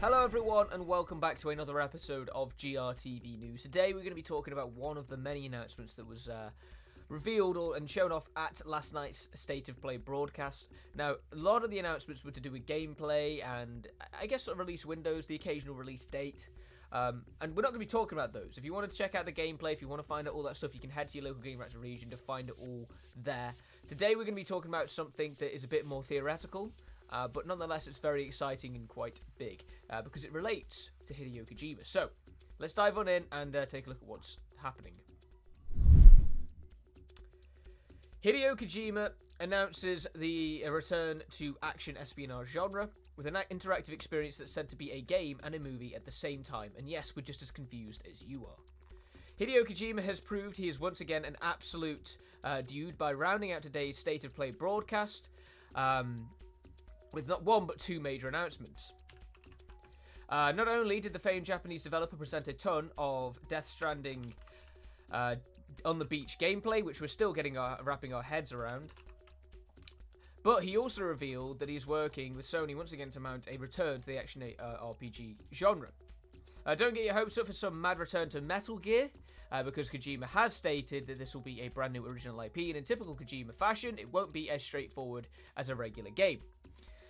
Hello, everyone, and welcome back to another episode of GRTV News. Today, we're going to be talking about one of the many announcements that was uh, revealed or, and shown off at last night's State of Play broadcast. Now, a lot of the announcements were to do with gameplay and I guess sort of release windows, the occasional release date. Um, and we're not going to be talking about those. If you want to check out the gameplay, if you want to find out all that stuff, you can head to your local Game Reactor region to find it all there. Today, we're going to be talking about something that is a bit more theoretical. Uh, but nonetheless, it's very exciting and quite big uh, because it relates to Hideo Kojima. So, let's dive on in and uh, take a look at what's happening. Hideo Kojima announces the return to action espionage genre with an interactive experience that's said to be a game and a movie at the same time. And yes, we're just as confused as you are. Hideo Kojima has proved he is once again an absolute uh, dude by rounding out today's State of Play broadcast. Um, with not one but two major announcements. Uh, not only did the famed Japanese developer present a ton of Death Stranding uh, on the beach gameplay, which we're still getting our, wrapping our heads around, but he also revealed that he's working with Sony once again to mount a return to the action uh, RPG genre. Uh, don't get your hopes up for some mad return to Metal Gear, uh, because Kojima has stated that this will be a brand new original IP, and in typical Kojima fashion, it won't be as straightforward as a regular game.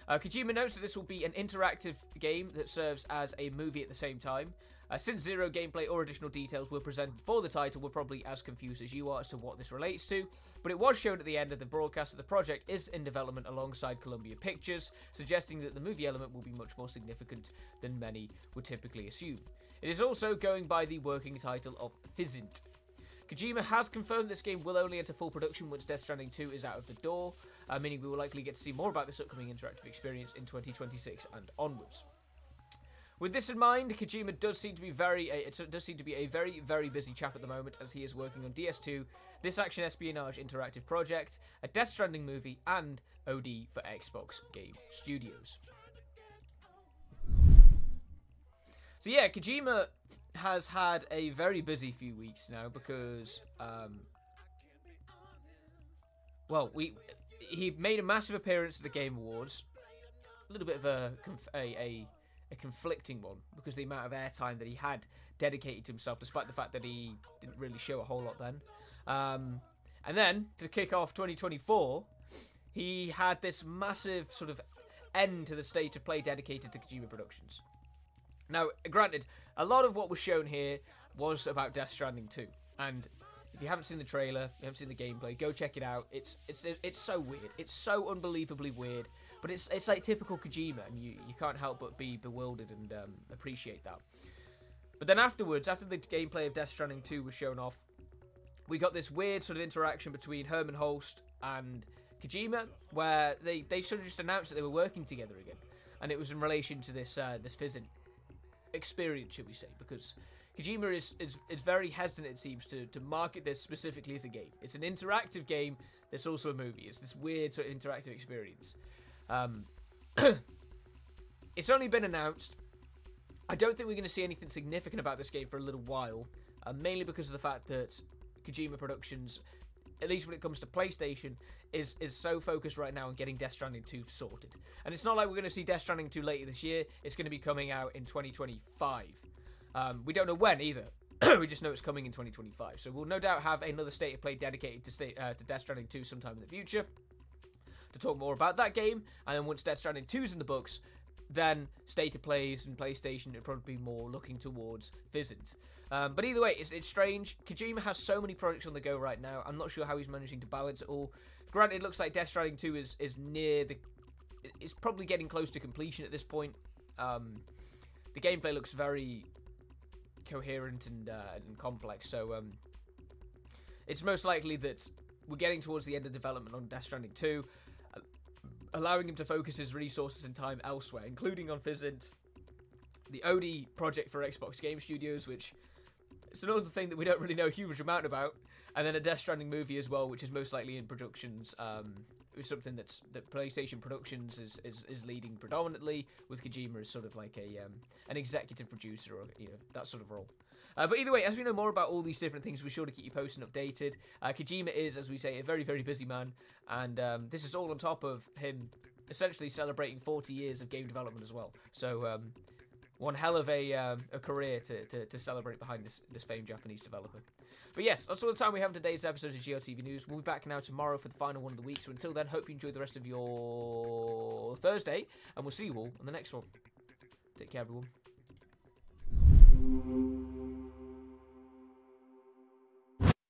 Uh, Kojima notes that this will be an interactive game that serves as a movie at the same time. Uh, since zero gameplay or additional details were presented for the title, we're probably as confused as you are as to what this relates to. But it was shown at the end of the broadcast that the project is in development alongside Columbia Pictures, suggesting that the movie element will be much more significant than many would typically assume. It is also going by the working title of Physint. Kojima has confirmed this game will only enter full production once Death Stranding 2 is out of the door, uh, meaning we will likely get to see more about this upcoming interactive experience in 2026 and onwards. With this in mind, Kojima does seem to be very uh, it does seem to be a very very busy chap at the moment as he is working on DS2, this action espionage interactive project, a Death Stranding movie, and OD for Xbox Game Studios. So yeah, Kojima has had a very busy few weeks now because, um, well, we he made a massive appearance at the Game Awards. A little bit of a a, a, a conflicting one because the amount of airtime that he had dedicated to himself, despite the fact that he didn't really show a whole lot then. Um, and then to kick off 2024, he had this massive sort of end to the state of play dedicated to Kojima Productions. Now, granted, a lot of what was shown here was about Death Stranding 2, and if you haven't seen the trailer, you haven't seen the gameplay, go check it out. It's it's it's so weird. It's so unbelievably weird, but it's it's like typical Kojima, and you you can't help but be bewildered and um, appreciate that. But then afterwards, after the gameplay of Death Stranding 2 was shown off, we got this weird sort of interaction between Hermen Hulst and Kojima, where they, they sort of just announced that they were working together again, and it was in relation to this uh, this Physint experience, should we say? Because Kojima is, is, is very hesitant, it seems, to, to market this specifically as a game. It's an interactive game that's also a movie. It's this weird sort of interactive experience. Um, it's only been announced. I don't think we're going to see anything significant about this game for a little while, uh, mainly because of the fact that Kojima Productions, at least when it comes to PlayStation, is is so focused right now on getting Death Stranding 2 sorted. And it's not like we're going to see Death Stranding 2 later this year. It's going to be coming out in 2025. Um, we don't know when either. we just know it's coming in 2025. So we'll no doubt have another state of play dedicated to state uh, to Death Stranding 2 sometime in the future to talk more about that game. And then once Death Stranding 2 is in the books, then State of Plays and PlayStation would probably be more looking towards Physint. Um, but either way, it's, it's strange. Kojima has so many projects on the go right now. I'm not sure how he's managing to balance it all. Granted, it looks like Death Stranding 2 is, is near the. It's probably getting close to completion at this point. Um, the gameplay looks very coherent and, uh, and complex, so um, it's most likely that we're getting towards the end of development on Death Stranding 2, uh, allowing him to focus his resources and time elsewhere, including on Physint, the OD project for Xbox Game Studios, which it's another thing that we don't really know a huge amount about and then a Death Stranding movie as well, which is most likely in productions. Um, something that's that PlayStation Productions is, is, is leading predominantly, with Kojima as sort of like a um, an executive producer or you know that sort of role. Uh, but either way, as we know more about all these different things, we're sure to keep you posted and updated. Uh, Kojima is, as we say, a very very busy man, and um, this is all on top of him essentially celebrating 40 years of game development as well. So um, one hell of a, um, a career to, to, to, celebrate behind this, this famed Japanese developer. But yes, that's all the time we have in today's episode of GRTV News. We'll be back now tomorrow for the final one of the week. So until then, hope you enjoy the rest of your Thursday, and we'll see you all on the next one. Take care, everyone.